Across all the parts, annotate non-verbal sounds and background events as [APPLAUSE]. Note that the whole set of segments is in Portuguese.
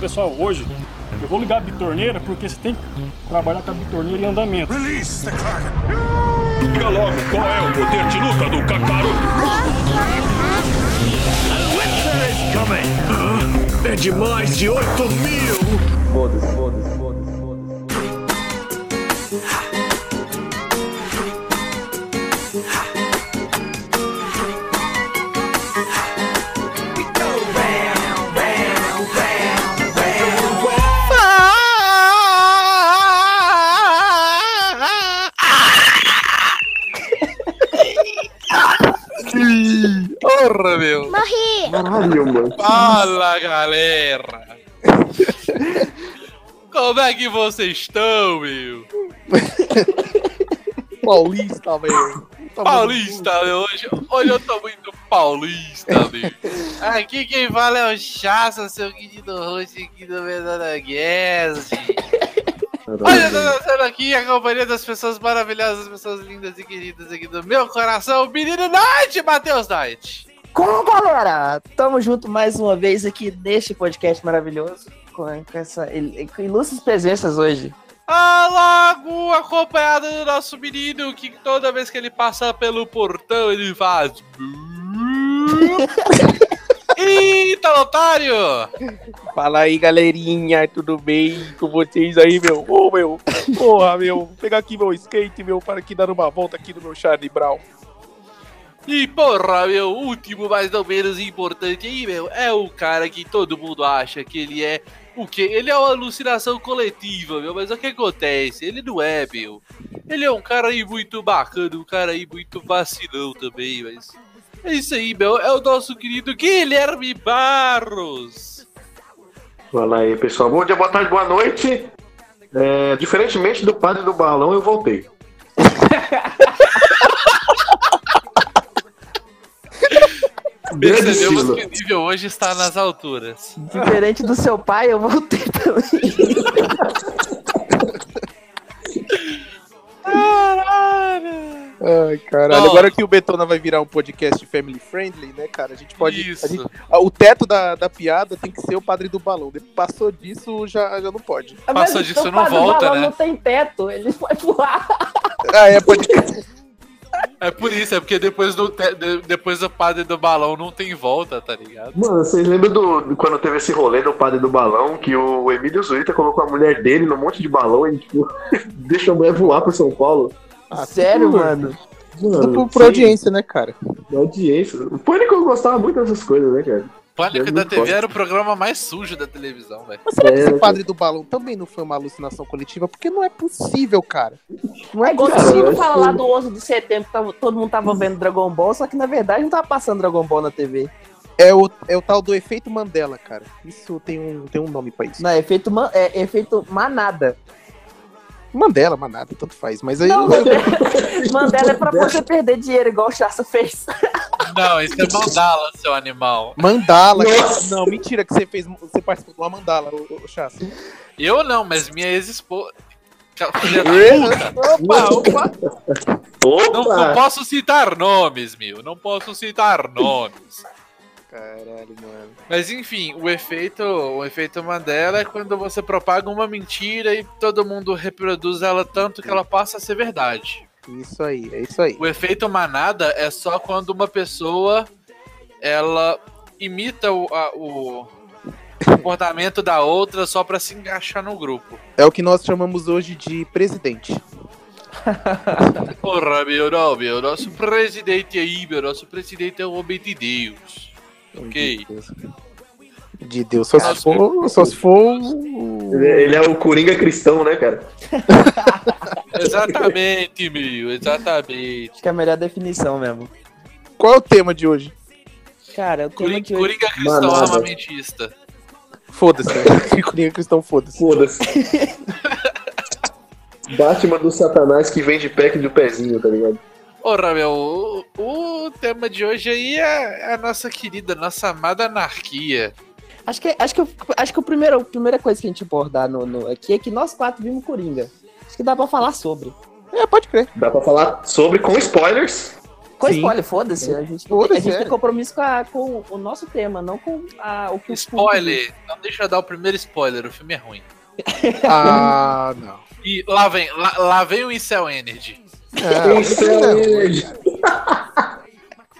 Pessoal, hoje eu vou ligar a bitorneira porque você tem que trabalhar com a bitorneira em andamento. Release the Kraken. Diga logo qual é o poder de luta do Kakaroto. É de mais de 8 mil! Foda-se, foda-se. Porra, meu! Caralho, mano. Fala, galera! [LAUGHS] Como é que vocês estão, meu? [LAUGHS] Paulista, velho. Tá Paulista, meu. Hoje, hoje eu tô muito paulista, meu. Aqui quem fala é o Chassa, seu querido host aqui do Menor Guest. Olha, eu tô dançando aqui a companhia das pessoas maravilhosas, pessoas lindas e queridas aqui do meu coração, o menino Night, Matheus Night. Como galera? Tamo junto mais uma vez aqui neste podcast maravilhoso com, com essa com ilustres presenças hoje. Alago, acompanhado do nosso menino, que toda vez que ele passa pelo portão ele faz. [LAUGHS] Eita, otário! Fala aí, galerinha, tudo bem com vocês aí, meu? Ô, meu, porra, meu, vou pegar aqui meu skate, meu, para aqui dar uma volta aqui no meu Charlie Brown. E porra, meu, último, mas não menos importante aí, meu, é o cara que todo mundo acha que ele é o quê? Ele é uma alucinação coletiva, meu, mas o que acontece? Ele não é, meu. Ele é um cara aí muito bacana, um cara aí muito vacilão também, mas. É isso aí, meu. É o nosso querido Guilherme Barros. Fala aí, pessoal. Bom dia, boa tarde, boa noite. É, diferentemente do padre do balão, eu voltei. [LAUGHS] Percebemos que o nível hoje está nas alturas. Diferente do seu pai, eu voltei também. [LAUGHS] Caralho! Ai, caralho. Ó. Agora que o Betona vai virar um podcast family friendly, né, cara? A gente pode. Isso. a gente- o teto da, da piada tem que ser o padre do balão. Depois Passou disso, já, já não pode. Passou disso, o não padre volta, Balão né? Não tem teto, ele vai voar. Ah, é, pode. [LAUGHS] É por isso, é porque depois do, depois do padre do balão não tem volta, tá ligado? Mano, vocês lembram do, do- quando teve esse rolê do padre do balão, que o Emílio Zurita colocou a mulher dele num monte de balão e, tipo, [LAUGHS] deixou a mulher voar pro São Paulo? Sério, tudo. mano? Tudo Mano, por, por audiência, né, cara? da audiência. O Pânico eu gostava muito dessas coisas, né, cara? Pânico Eu da TV era o programa mais sujo da televisão, velho. Mas será que É, esse né, padre do balão também não foi uma alucinação coletiva? Porque não é possível, cara. Não É é igual Cara, o Ciro eu fala acho lá do 11 de setembro, que todo mundo tava vendo Dragon Ball, só que na verdade não tava passando Dragon Ball na TV. É o, é o tal do efeito Mandela, cara. Isso tem um, tem um nome pra isso. Não, é efeito, man- é efeito manada. Mandela, manada, tanto faz. Mas aí. Não, Mandela, [LAUGHS] Mandela é pra você perder dinheiro, igual o Chassa fez. Não, isso é mandala, seu animal. Mandala. Não, mentira que você fez. Você participou de uma mandala, o, o Chassa. Eu não, mas minha ex-esposa. Puta. Opa, opa! Não, Opa! não posso citar nomes, meu. Não posso citar nomes. Caralho, mano. Mas enfim, o efeito, o efeito Mandela é quando você propaga uma mentira e todo mundo reproduz ela tanto que ela passa a ser verdade. Isso aí, é isso aí. O efeito manada é só quando uma pessoa ela imita o, a- o comportamento da outra só pra se encaixar no grupo. É o que nós chamamos hoje de presidente. [LAUGHS] Porra, meu, não, meu. Nosso presidente aí, meu. Nosso presidente é um homem de Deus. Ok. De Deus. De Deus. Só se Nossa. for. Só se for. o- Ele, é o Coringa cristão, né, cara? [LAUGHS] Exatamente, meu. Exatamente. Acho que é a melhor definição mesmo. Qual é o tema de hoje? Cara, o Coringa, hoje... Coringa cristão Manada. armamentista. Foda-se? [LAUGHS] Coringa cristão, foda-se. Foda-se. [LAUGHS] Batman do Satanás que vende pack do pezinho, tá ligado? Porra, meu. O, o tema de hoje aí é a nossa querida, nossa amada anarquia. Acho que, acho que, acho que o primeiro, a primeira coisa que a gente abordar no, no- aqui é que nós quatro vimos Coringa. Acho que dá pra falar sobre. É, pode crer. Dá pra falar sobre com spoilers. Com Sim. spoiler, foda-se. A gente, Foda-se, a gente é. tem compromisso com, a- com o nosso tema, não com a, o que o Spoiler. Não deixa eu dar o primeiro spoiler, o filme é ruim. [LAUGHS] Ah, não. E lá vem, lá, lá vem o Incel Energy. É, Isso é [LAUGHS]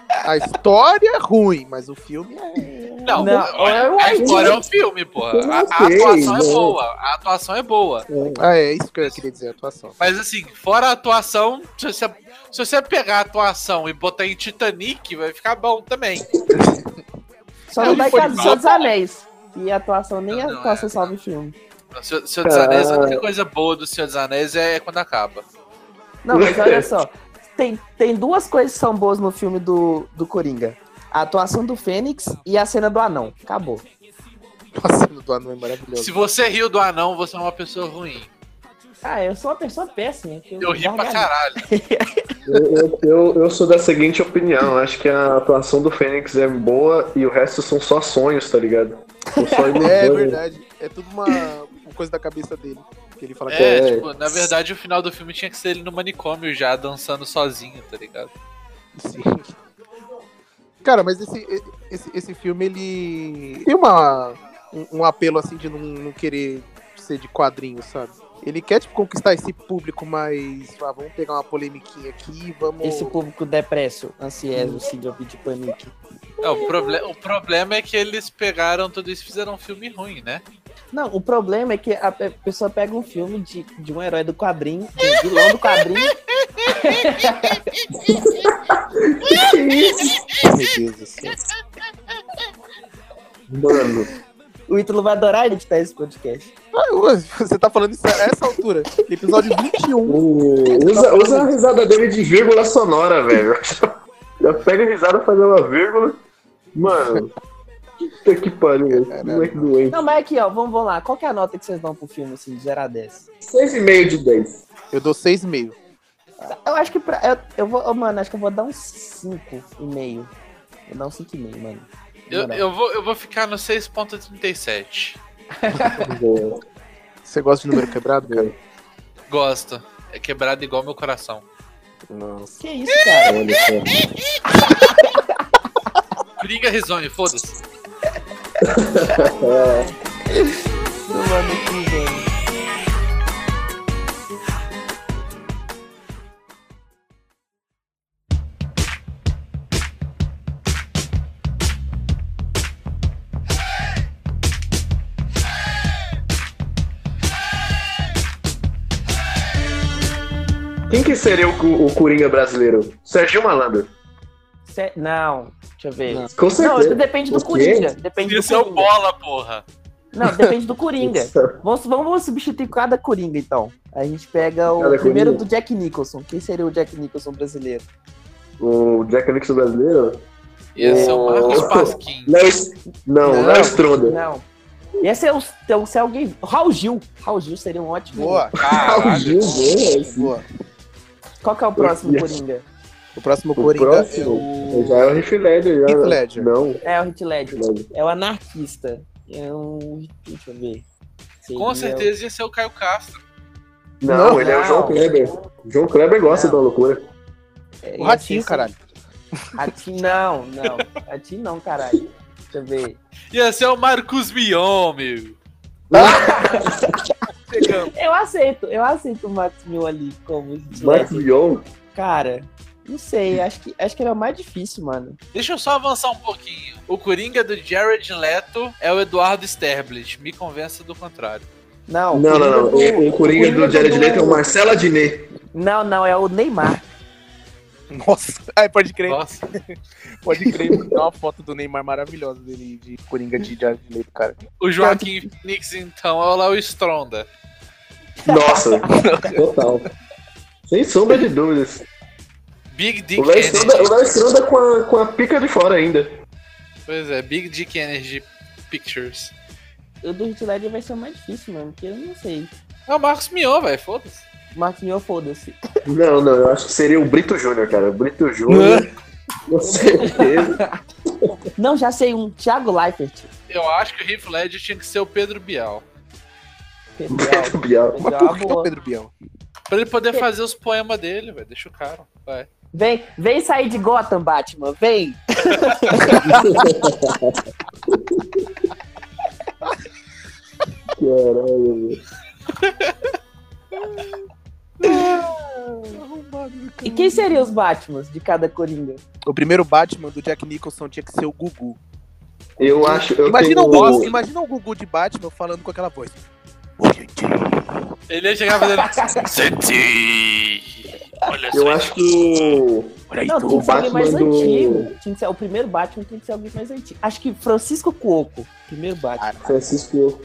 a história é ruim, mas o filme é. Não, Não, a, eu a história é um filme, porra. A, a atuação é não. boa. A atuação é boa. Ah, é isso que eu queria dizer, a atuação. Mas assim, fora a atuação, se você, se você pegar a atuação e botar em Titanic, vai ficar bom também. [LAUGHS] Só não vai mal, Senhor dos. Anéis. E a atuação, nem a Não, atuação é, salva o filme. O Senhor, Senhor dos Anéis, a única coisa boa do Senhor dos Anéis é quando acaba. Não, mas olha só. [LAUGHS] Tem, tem duas coisas que são boas no filme do, do Coringa. A atuação do Fênix e a cena do anão. Acabou. [LAUGHS] A cena do anão é maravilhosa. Se você riu do anão, você é uma pessoa ruim. Ah, eu sou uma pessoa péssima. que Eu ri pra caralho. [LAUGHS] Eu, eu, eu, eu sou da seguinte opinião, acho que a atuação do Fênix é boa e o resto são só sonhos, tá ligado? [LAUGHS] Ilusões. É verdade. É tudo uma, uma coisa da cabeça dele. Que ele fala que É, É. tipo, na verdade o final do filme tinha que ser ele no manicômio já, dançando sozinho, tá ligado? Sim. Cara, mas esse, esse, esse filme, ele tem uma, um, um apelo, assim, de não, não querer ser de quadrinho, sabe? Ele quer, tipo, conquistar esse público mais... Ah, vamos pegar uma polemiquinha aqui, vamos... Esse público depresso, ansioso, síndrome de panique. É, o, proble o problema é que eles pegaram tudo isso e fizeram um filme ruim, né? Não, o problema é que a pe- pessoa pega um filme de, de um herói do quadrinho, de um vilão do quadrinho, [LAUGHS] Meu Deus do céu. Mano, o Ítalo vai adorar editar esse podcast. Ah, Você tá falando isso a essa altura. Episódio 21. o- usa, usa a risada dele de vírgula sonora, velho. [LAUGHS] Já pega a risada, faz uma vírgula. Mano, puta que pariu, velho. moleque doente. Não, mas aqui, ó, vamos, vamos lá. Qual que é a nota que vocês dão pro filme, assim, de 0 a 10? 6,5 de 10. Eu dou 6,5. Eu acho que pra, eu, eu vou, oh, mano, acho que eu vou dar um 5,5. Vou dar um 5,5, mano. Eu, eu, vou, eu vou ficar no 6.37. [LAUGHS] Você gosta de número quebrado, cara? Gosto. É quebrado igual meu coração. Nossa. Que isso, cara? Coringa [LAUGHS] Risonho, foda-se. [LAUGHS] Mano, que que seria o, o Coringa brasileiro? Serginho Malandro. Cê- Não, deixa eu ver. Não. Com Não, certeza. depende do? Coringa. Depende do Esse é o bola, porra. Não, depende do Coringa. [LAUGHS] Vamos, vamos substituir cada Coringa, então. A gente pega o Cada primeiro Coringa? do Jack Nicholson. Quem seria o Jack Nicholson brasileiro? O Jack Nixon brasileiro? Ia ser o Marcos. Pasquim. Léo, não, Não. Léo Stronda. Não. Esse é o, é o se alguém. Raul Gil. Raul Gil seria um ótimo. Boa, [LAUGHS] Caralho. Gil, boa, boa. Qual que é o próximo Yes. Coringa? O próximo O Coringa próximo? é o... Já é o Heath Ledger. Já. Heath Ledger. Não. É o Heath Ledger. Ledger. É o anarquista. É um. Deixa eu ver. Com Seria certeza ia ser o Caio Castro. Não, Não, ele é o não. João Kleber. João Kleber gosta Não. da loucura. É, O Ratinho, ser- caralho. [LAUGHS] Ratinho, não, não. Ratinho não, caralho. Deixa eu ver. Ia ser o Marcos Mion, meu. [LAUGHS] [LAUGHS] Chegamos. Eu aceito, eu aceito o Max Mill ali como Ledger. Mion. Cara, não sei, acho que, acho que ele é o mais difícil, mano. Deixa eu só avançar um pouquinho. O Coringa do Jared Leto é o Eduardo Sterblich. Me convença do contrário. Não, Não, não, não. Coringa do- O, o Coringa do Jared do- Leto é o Marcelo Adnet. Não, não, é o Neymar. Nossa. Ai, pode crer. Nossa. [LAUGHS] Pode crer. Tem uma foto do Neymar maravilhosa dele de Coringa de Jared Leto, cara. O Joaquim Phoenix, então, é o Léo Stronda. Nossa, [LAUGHS] total. Sem sombra de dúvidas. Big Dick O Léo Stronda, o Energy. Léo Stronda com, a, com a pica de fora ainda. Pois é, Big Dick Energy Pictures. O do Ledger vai ser o mais difícil, mano, porque eu não sei. É o Marcos Mion, velho, foda-se. Marcos Mill, foda-se. Não, não, eu acho que seria o Brito Júnior, cara. O Brito Júnior. Com certeza. Não, já sei um. Thiago Leifert. Eu acho que o Heath Ledger tinha que ser o Pedro Bial. Pedro Pedro Bial. [LAUGHS] Pedro Mas Bial, por que o boa. Pedro Bial? Pra ele poder fazer os poemas dele, velho. Deixa o cara. Vai. Vem, vem sair de Gotham, Batman, vem. Caralho. E quem seriam os Batmans de cada Coringa? O primeiro Batman do Jack Nicholson tinha que ser o Gugu. Eu acho. Eu Imagina, tenho... o, imagina o Gugu de Batman falando com aquela voz. Ele ia chegar fazendo. Senti! Olha Eu só. acho que o. Olha aí, Não, tu. tinha que ser alguém mais do- antigo. Tinha que ser, o primeiro Batman tem que ser alguém mais antigo. Acho que Francisco Cuoco, primeiro Batman. Francisco.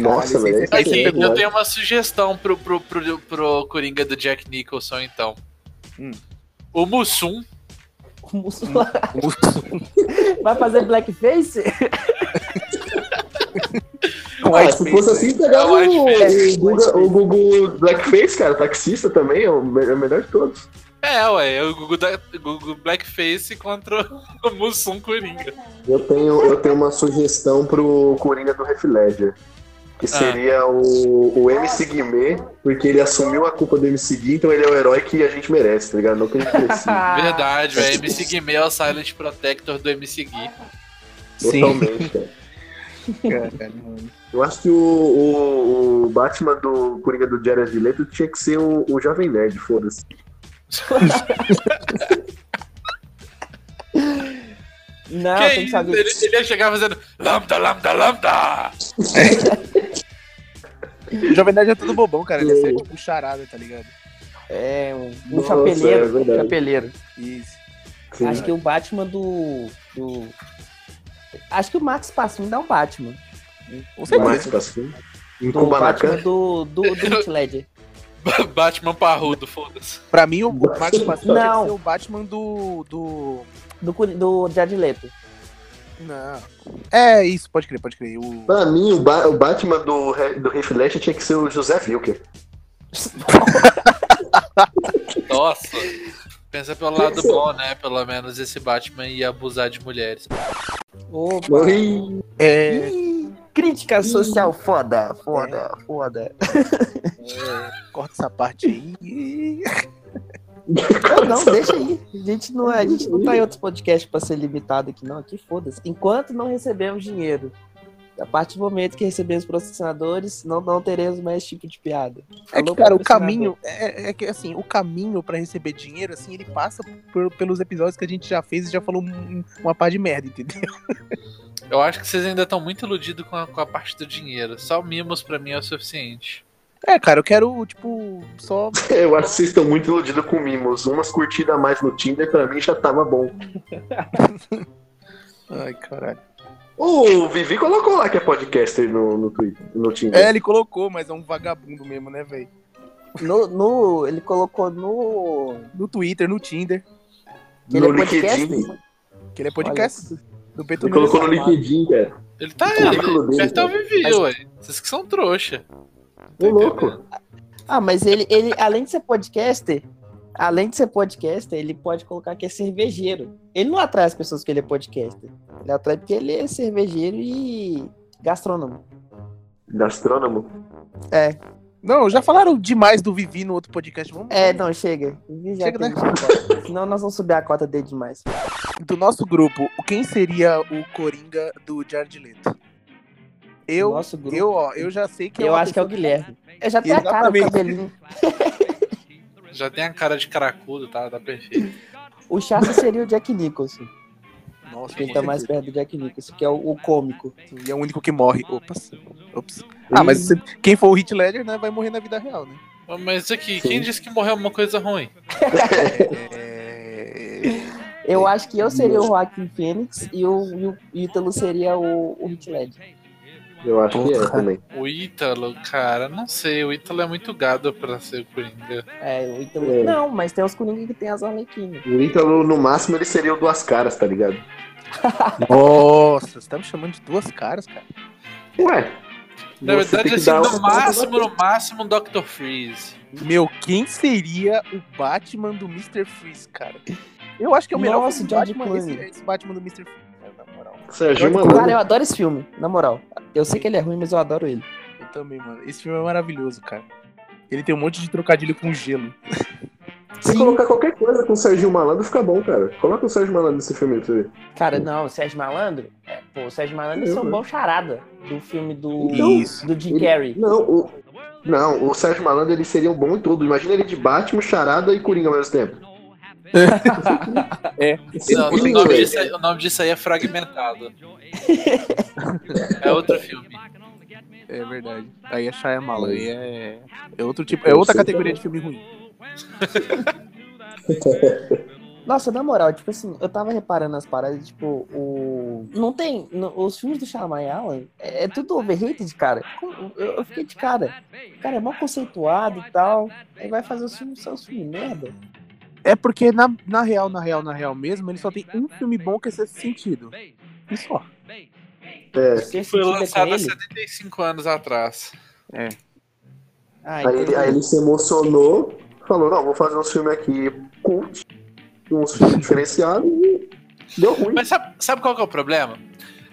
Nossa, velho. é eu tenho uma sugestão pro, pro, pro, pro Coringa do Jack Nicholson, então. Hum. O Mussum. O Musso- Vai fazer blackface? [LAUGHS] Ah, se fosse assim, pegava É o o, Whiteface. o, Guga- o Gugu Blackface, cara, taxista também, é o me- é o melhor de todos. É, ué, é o Gugu, da, Gugu Blackface contra o Mussum Coringa. Eu tenho, eu tenho uma sugestão pro Coringa do Heath Ledger. Que seria o, o MC Guimê, porque ele assumiu a culpa do MC Gui, então ele é o herói que a gente merece, tá ligado? Não que a gente precisa. [LAUGHS] Verdade, velho. MC Guimê é o Silent Protector do MC Gui. Sim. Totalmente, cara. [LAUGHS] Caralho, mano. Eu acho que o, o, o Batman do Coringa do Jared Leto tinha que ser o, o Jovem Nerd, foda-se. [LAUGHS] Não, que tem que alguém. Ele, ele ia chegar fazendo lambda, lambda, lambda. [LAUGHS] O Jovem Nerd é tudo bobão, cara. Ele ia ser tipo charada, tá ligado? É, um, um Nossa, chapeleiro. é verdade. chapeleiro. Isso. Sim. Acho que o Batman do. do... Acho que o Max Passim dá o Batman. Com o certeza. Max Pasquim. Em Do Batman do, do, do [LAUGHS] Heath Ledger. Batman parrudo, foda-se. Pra mim, o Pascal tinha Não. que ser o Batman do. do. Do, do Jared Leto. Não. É isso, pode crer, pode crer. O... Pra mim, o, Ba- o Batman do, do Heath Ledger tinha que ser o José Wilker. [LAUGHS] Nossa. Pensa pelo lado bom, né? Pelo menos esse Batman ia abusar de mulheres. Opa. Oi. É. Ih, Crítica social foda, foda, foda. Corta essa parte aí. Não, não, deixa aí. A gente não, a gente não tá em outros podcasts pra ser limitado aqui, não. Aqui foda-se. Enquanto não recebemos dinheiro. A partir do momento que recebemos patrocinadores, não, não teremos mais esse tipo de piada. É que, cara, o caminho. É, é que, assim, o caminho pra receber dinheiro, assim, ele passa por- pelos episódios que a gente já fez e já falou um- uma pá de merda, entendeu? [LAUGHS] Eu acho que vocês ainda estão muito iludidos com a, com a parte do dinheiro. Só mimos pra mim é o suficiente. É, cara, eu quero, tipo, só. [LAUGHS] Eu acho que vocês estão muito iludidos com mimos. Umas curtidas a mais no Tinder, pra mim, já tava bom. [LAUGHS] Ai, caralho. O Vivi colocou lá que é podcaster no, no Twitter, no Tinder. É, ele colocou, mas é um vagabundo mesmo, né, velho? No, no- ele colocou no. No Twitter, no Tinder, que ele no é podcast. LinkedIn. que ele é podcast do Beto Ele colocou no. LinkedIn, cara. Ele tá O aí, ao cara. Vivi, Mas- ué. Vocês que são trouxa. Ô, louco. Ah, mas ele, ele, além de ser podcaster, além de ser podcaster, ele pode colocar que é cervejeiro. Ele não atrai as pessoas que ele é podcaster. Ele atrai porque ele é cervejeiro e gastrônomo. Gastrônomo. É, Não, já falaram demais do Vivi no outro podcast. Vamos é, não, chega. Já Chega, né? que. Senão nós vamos subir a cota dele demais. do nosso grupo, quem seria o Coringa do Jared Leto? Eu, Nosso grupo. eu, ó, eu já sei que Eu uma acho que é o Guilherme. Eu já tenho a cara, o Exatamente. cabelinho. [LAUGHS] Já tem a cara de caracudo, tá? Tá perfeito. O Chassa seria o Jack Nicholson. Nossa, Que ele tá mais perto do Jack Nicholson, que é o, o cômico. E é o único que morre. Opas. Ops. Ah, mas se- quem for o Hit Ledger, né, vai morrer na vida real, né? Mas aqui, quem disse que morreu uma coisa ruim? É... [LAUGHS] Eu acho que eu seria o Joaquim Fênix e o, e o Ítalo seria o, o Hit Ledger. Eu acho que é Porra. também. O Ítalo, cara, não sei. O Ítalo é muito gado pra ser o Coringa. É, o Ítalo. É. Não, mas tem os Coringa que tem as Arlequinas. O Ítalo, no máximo, ele seria o Duas Caras, tá ligado? [LAUGHS] Nossa, você tá me chamando de duas caras, cara. Ué. Na você verdade, assim, no um- máximo, no máximo, um Dr. Freeze. Meu, quem seria o Batman do Mr. Freeze, cara? Eu acho que é o melhor Nossa, Batman, esse, esse Batman do Mr. Freeze, cara. Sérgio Cara, Malandro. eu adoro esse filme, na moral. Eu sei que ele é ruim, mas eu adoro ele. Eu também, mano. Esse filme é maravilhoso, cara. Ele tem um monte de trocadilho com gelo. Se Sim. colocar qualquer coisa com o Serginho Malandro, fica bom, cara. Coloca o Sérgio Malandro nesse filme aí pra você. Cara, não, o Sérgio Malandro. é, pô, o Sérgio Malandro é um bom charada do filme do, Isso. do Jim Ele- Carrey. Não, o, não, o Sérgio Malandro ele seria um bom em tudo. Imagina ele de Batman, Charada e Coringa ao mesmo tempo. É. Não, o, nome disso aí, o nome disso aí é Fragmentado. é outro filme. É verdade. Aí é Shyamalan. Aí é, é outro tipo. É outra categoria de filme ruim. [LAUGHS] Nossa, na moral, tipo assim, eu tava reparando as paradas, tipo, o. Não tem. no- os filmes do Shyamalan é, é tudo overrated, cara. Eu, eu fiquei de cara. O cara é mal conceituado e tal. Aí vai fazer os filmes, são os filmes merda. É porque, na, na real, na real, na real mesmo, ele só tem um filme bom que é Sexto Sentido. E só. É. Esse Foi é lançado há ele? 75 anos atrás. Ah, Aí ele, entendi. aí ele se emocionou, falou, não, vou fazer uns filmes aqui cult, uns filmes [LAUGHS] diferenciados e deu ruim. Mas sabe, sabe qual que é o problema?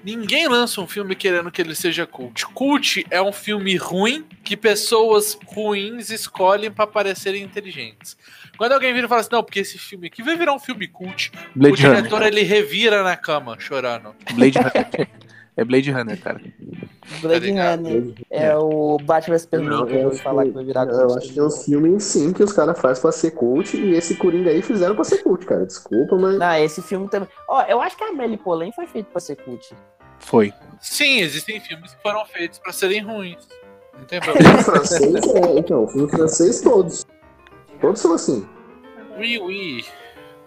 Ninguém lança um filme querendo que ele seja cult. Cult é um filme ruim que pessoas ruins escolhem pra parecerem inteligentes. Quando alguém vira e fala assim, não, porque esse filme aqui vai virar um filme cult, o Blade Runner. diretor ele revira na cama, chorando. Blade Runner. [LAUGHS] É Blade Runner, cara. Blade ligado? Runner é o Batman vs Superman que eu eu vou acho falar que- que vai virar Eu acho que tem uns filmes sim que os caras fazem pra ser cult e esse Coringa aí fizeram pra ser cult, cara. Desculpa, mas. Não, esse filme também. Ó, eu acho que a Amélie Poulain foi feito pra ser cult. Foi. Sim, existem filmes que foram feitos pra serem ruins. Não tem problema. Filme francês, é, então, filme francês todos. Todos são assim. oui, oui.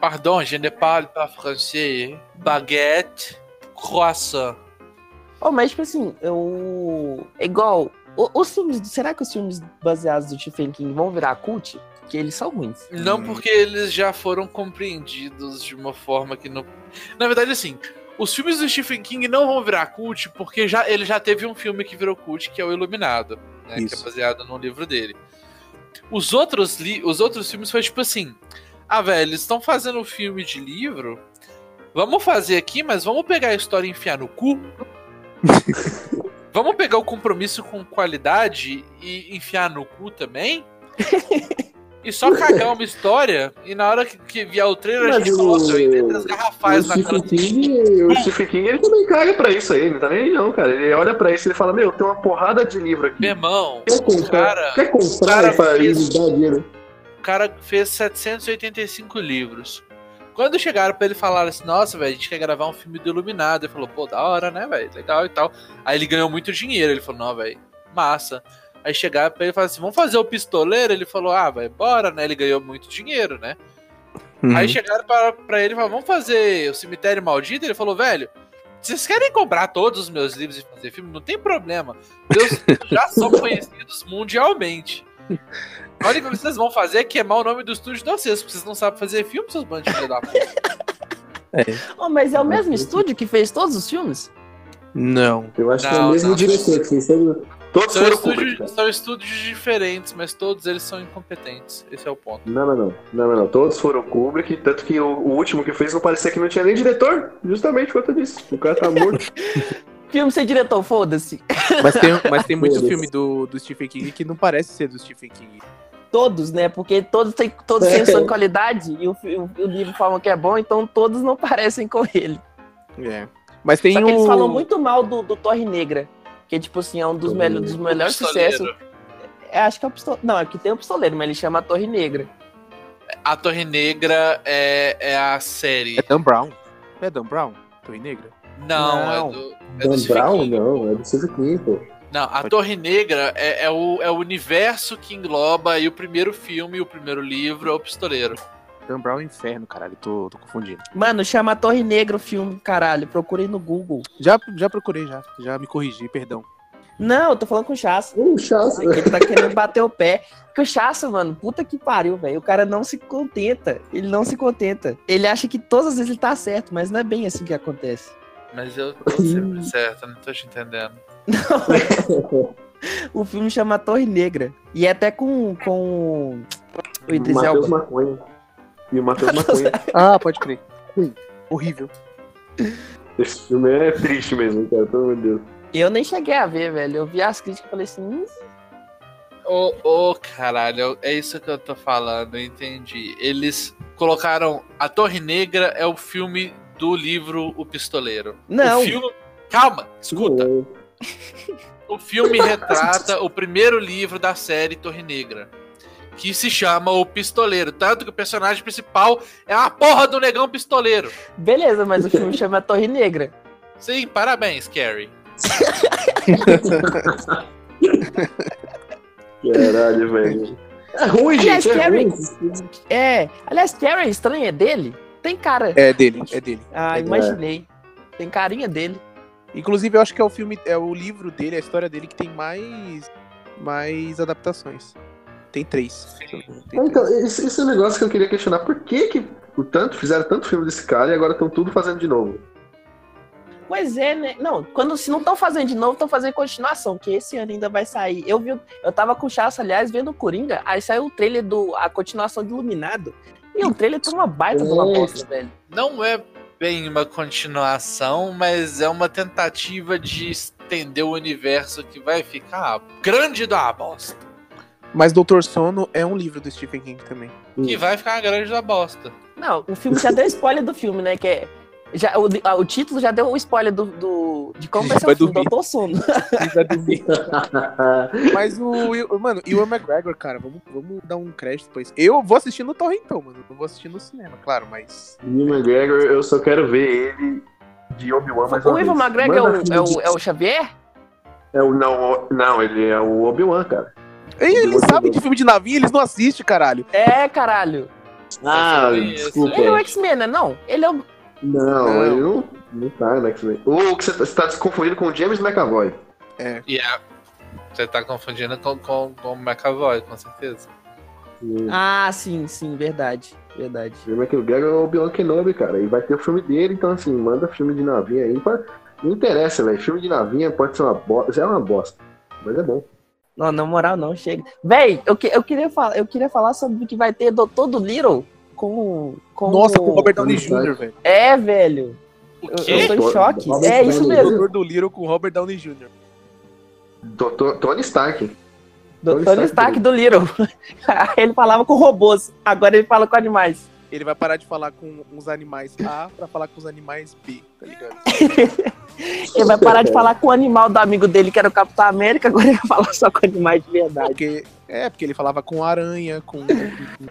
Pardon, je ne parle pas français. Baguette, croissant. Oh, mas, tipo assim, eu. É igual. Os filmes. Será que os filmes baseados do Stephen King vão virar cult? Porque eles são ruins. Não porque eles já foram compreendidos de uma forma que não. Na verdade, assim, os filmes do Stephen King não vão virar cult porque já, ele já teve um filme que virou cult, que é o Iluminado, né? Que é baseado no livro dele. Os outros, li... Os outros filmes foi tipo assim: ah, velho, eles estão fazendo um filme de livro. Vamos fazer aqui, mas vamos pegar a história e enfiar no cu. [LAUGHS] vamos pegar o compromisso com qualidade e enfiar no cu também? E só cagar uma história e na hora que, que vier o trailer a Mas gente o- coloca O garrafais na. King, o Stephen King, ele também caga pra isso aí, ele não tá nem aí não, cara. Ele olha pra isso e ele fala, meu, tem uma porrada de livro aqui. Meu irmão, Quer comprar, cara, quer comprar cara pra fez- ele dar dinheiro? o cara fez 785 livros. Quando chegaram pra ele falar assim, nossa, velho, a gente quer gravar um filme do Iluminado, ele falou, pô, da hora, né, velho, legal e tal. Aí ele ganhou muito dinheiro, ele falou, não, velho, massa. Aí chegaram pra ele e falaram assim, vamos fazer o pistoleiro? Ele falou, ah, vai, bora, né, ele ganhou muito dinheiro, né. Uhum. Aí chegaram pra, pra ele e falaram, vamos fazer o Cemitério Maldito? Ele falou, velho, vocês querem comprar todos os meus livros e fazer filme? Não tem problema. Meus [LAUGHS] já são conhecidos mundialmente. A única coisa que vocês vão fazer é queimar o nome do estúdio de vocês, porque vocês não sabem fazer filme, seus bandos de da puta. Oh, mas é o mesmo estúdio que fez todos os filmes? Não. Eu acho que é Não, o mesmo não. diretor que fez todo- Todos São estúdios, cara. são estúdios diferentes, mas todos eles são incompetentes. Esse é o ponto. Não, não, não, não, não, não. Todos foram Kubrick, tanto que o, o último que fez não parecia que não tinha nem diretor, justamente por conta disso. O cara tá morto. [LAUGHS] Filme sem diretor, foda-se. Mas tem, mas tem muito filme do, do Stephen King que não parece ser do Stephen King. Todos, né? Porque todos têm todos É. têm [LAUGHS] sua qualidade e o, o, o livro fala que é bom, então todos não parecem com ele. É. Mas tem Só que o... eles falam muito mal do, do Torre Negra, que tipo assim, é um dos, Torre mel- Negra. dos melhores sucessos. É, acho que é o pistoleiro. Não, é que tem o pistoleiro, mas ele chama a Torre Negra. A Torre Negra é, é a série. É Dan Brown. É Dan Brown? Torre Negra? Não, Não. é do. É Dan Brown? King. Não, é do Stephen King, pô. Não, a Torre Negra é, é o, é o universo que engloba aí o primeiro filme, o primeiro livro, é o Pistoleiro. Dan Brown é um inferno, caralho. Tô, tô confundindo. Mano, chama a Torre Negra o filme, caralho. Procurei no Google. Já, já procurei, já. Já me corrigi, perdão. Não, eu tô falando com o Chassa. Uh, chato. Ele tá querendo bater o pé. Porque o mano, puta que pariu, velho. O cara não se contenta. Ele não se contenta. Ele acha que todas as vezes ele tá certo, mas não é bem assim que acontece. Mas eu [LAUGHS] tô sempre certo, não tô te entendendo. [LAUGHS] O filme chama Torre Negra. E é até com, com o Idris Matheus Elba. Maconha. E o Matheus [LAUGHS] Maconha. Ah, pode crer. Horrível. Esse filme é triste mesmo, cara, pelo amor de Deus. Eu nem cheguei a ver, velho. Eu vi as críticas e falei assim. "Hum, Ô, ô, caralho, é isso que eu tô falando, eu entendi. Eles colocaram A Torre Negra é o filme do livro O Pistoleiro. Não. O filme... Calma, escuta. O filme [LAUGHS] retrata o primeiro livro da série Torre Negra. Que se chama O Pistoleiro. Tanto que o personagem principal é a porra do negão pistoleiro. Beleza, mas o filme [LAUGHS] chama Torre Negra. Sim, parabéns, Carrie. Caralho, velho. É ruim, Aliás, gente. É Carrie- ruim. É. Aliás, Carrie estranha é dele? Tem cara. É dele, é dele. Ah, É. imaginei. Tem carinha dele. Inclusive, eu acho que é o filme, é o livro dele, a história dele que tem mais, mais adaptações. Tem três. Tem Então, três. esse, esse é um negócio que eu queria questionar. Por que que o tanto, fizeram tanto filme desse cara e agora estão tudo fazendo de novo? Pois é, né? Não, quando se não estão fazendo de novo, estão fazendo continuação, que esse ano ainda vai sair. Eu vi, eu tava com o Chasso, aliás, vendo o Coringa, aí saiu o trailer do a continuação de Iluminado. E o trailer tá uma baita de uma bosta, velho. Não é bem uma continuação, mas é uma tentativa de estender o universo que vai ficar grande da bosta. Mas Doutor Sono é um livro do Stephen King também. Que vai ficar grande da bosta. Não, o filme já deu spoiler do filme, né? Que é. Já, o, o título já deu o spoiler do, do- de como vai ser o filme, dormir. Doutor Sono. [LAUGHS] Ele vai dormir. [LAUGHS] Mas o. Mano, Ewan McGregor, cara, vamos, vamos dar um crédito pra isso. Eu vou assistir no Torrentão, mano. Não vou assistir no cinema, claro, mas. Ewan McGregor, eu só quero ver ele de Obi-Wan mais O uma Ivan vez. McGregor é o, é, o, é o Xavier? é o não, o- não, ele é o Obi-Wan, cara. Ei, eles sabem de filme de navio, eles não assistem, caralho. É, caralho. Ah, Eu conheço. desculpa. Ele é o X-Men, né? Não. Ele é o. Não, Não. ele não, não tá no X-Men. O que você tá, você tá se confundindo com o James McAvoy. E é. Você tá confundindo com, com, com o McAvoy, com certeza. Ah, sim, sim, verdade. Verdade. O McGregor é o Obi-Wan Kenobi, cara. E vai ter o filme dele, então assim, manda filme de navinha aí. pra- Não interessa, velho. Filme de navinha pode ser uma bosta. É uma bosta. Mas é bom. Não, na moral, não, chega. Véi, eu, que- eu, queria falar, eu queria falar sobre o que vai ter Doutor do Little com. com Nossa, com o Robert Downey Jr., velho. É, velho. Eu, eu tô em choque. Robert É isso mesmo. Doutor do Little com o Robert Downey Jr. Doutor Tony Stark. Do, Tony Tony Stark Stark do Little. ele falava com robôs, agora ele fala com animais. Ele vai parar de falar com os animais A pra falar com os animais B, tá ligado? Ele vai parar de falar com o animal do amigo dele, que era o Capitão América, agora ele vai falar só com animais de verdade. Porque, é, porque ele falava com aranha, com, com, com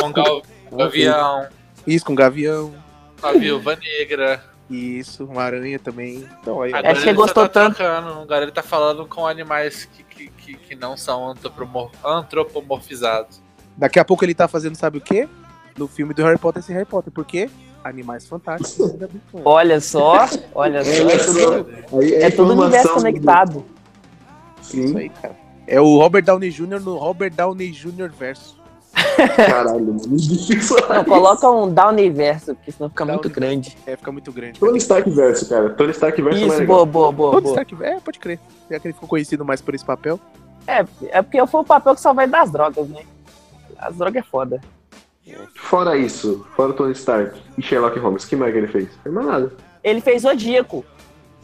Com gal, [LAUGHS] Gavião, isso, com gavião, com a Viúva Negra. isso, uma aranha também. Então, aí, Agora Acho que ele você gostou tá tanto. trocando, Agora ele tá falando com animais que, que, que, que não são antropomor- antropomorfizados. daqui a pouco ele tá fazendo, sabe o quê? No filme do Harry Potter sem Harry Potter. Por quê? Animais fantásticos. ainda bem com- Olha só, olha só. É, tudo- aí É tudo universo conectado. Isso Sim, aí, cara. É o Robert Downey Jr. no Robert Downey Jr. verso. Caralho, mano. Isso Não, coloca um Downey verso, porque senão fica muito Downey. grande. É, fica muito grande. Tony Stark verso, cara. Tony Stark verso é mais Isso, legal. boa, boa, boa, Tony boa. Stark, é, pode crer. Já que ele ficou conhecido mais por esse papel. É, é porque foi o papel que só vai das drogas, né? As drogas é foda. Fora isso, fora o Tony Stark e Sherlock Holmes, que mais que ele fez? Não mais nada. Ele fez Zodíaco.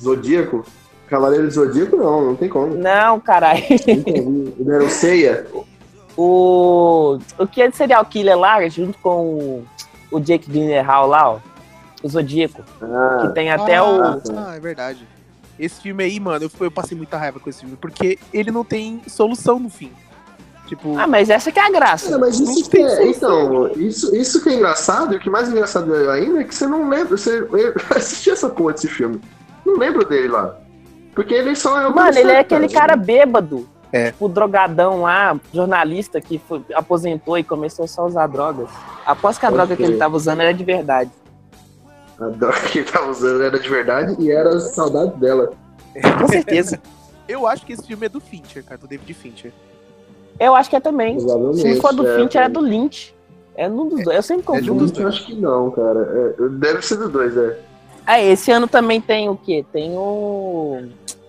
Zodíaco? Cavaleiro de Zodíaco? Não, não tem como. Não, caralho. Ele era o Seiya? [LAUGHS] O. O que é de serial killer lá, junto com o, o Jake Gyllenhaal lá, ó. O Zodíaco. Que Ah, tem até ah, o. Ah, é verdade. Esse filme aí, mano, eu, eu passei muita raiva com esse filme, porque ele não tem solução no fim. Tipo, Ah, mas essa que é a graça. Mas isso que é, então, isso, isso que é engraçado, e o que mais engraçado ainda é que você não lembra, você [LAUGHS] eu assisti essa porra desse filme, não lembro dele lá. Porque ele só é o Mano, ele é aquele cara bêbado. É. Tipo, drogadão lá, jornalista que foi- aposentou e começou só a usar drogas. Após que a Pode droga que crer. ele tava usando era de verdade. A droga que ele tava usando era de verdade e era a saudade dela. [LAUGHS] Com certeza. eu acho que esse filme é do Fincher, cara, do David Fincher. Eu acho que é também. Se não for do é, Fincher, é do Lynch. É num dos dois. Eu sempre É de um confundo. dos Eu acho que não, cara. É, deve ser dos dois, é. Ah, esse ano também tem o quê? Tem o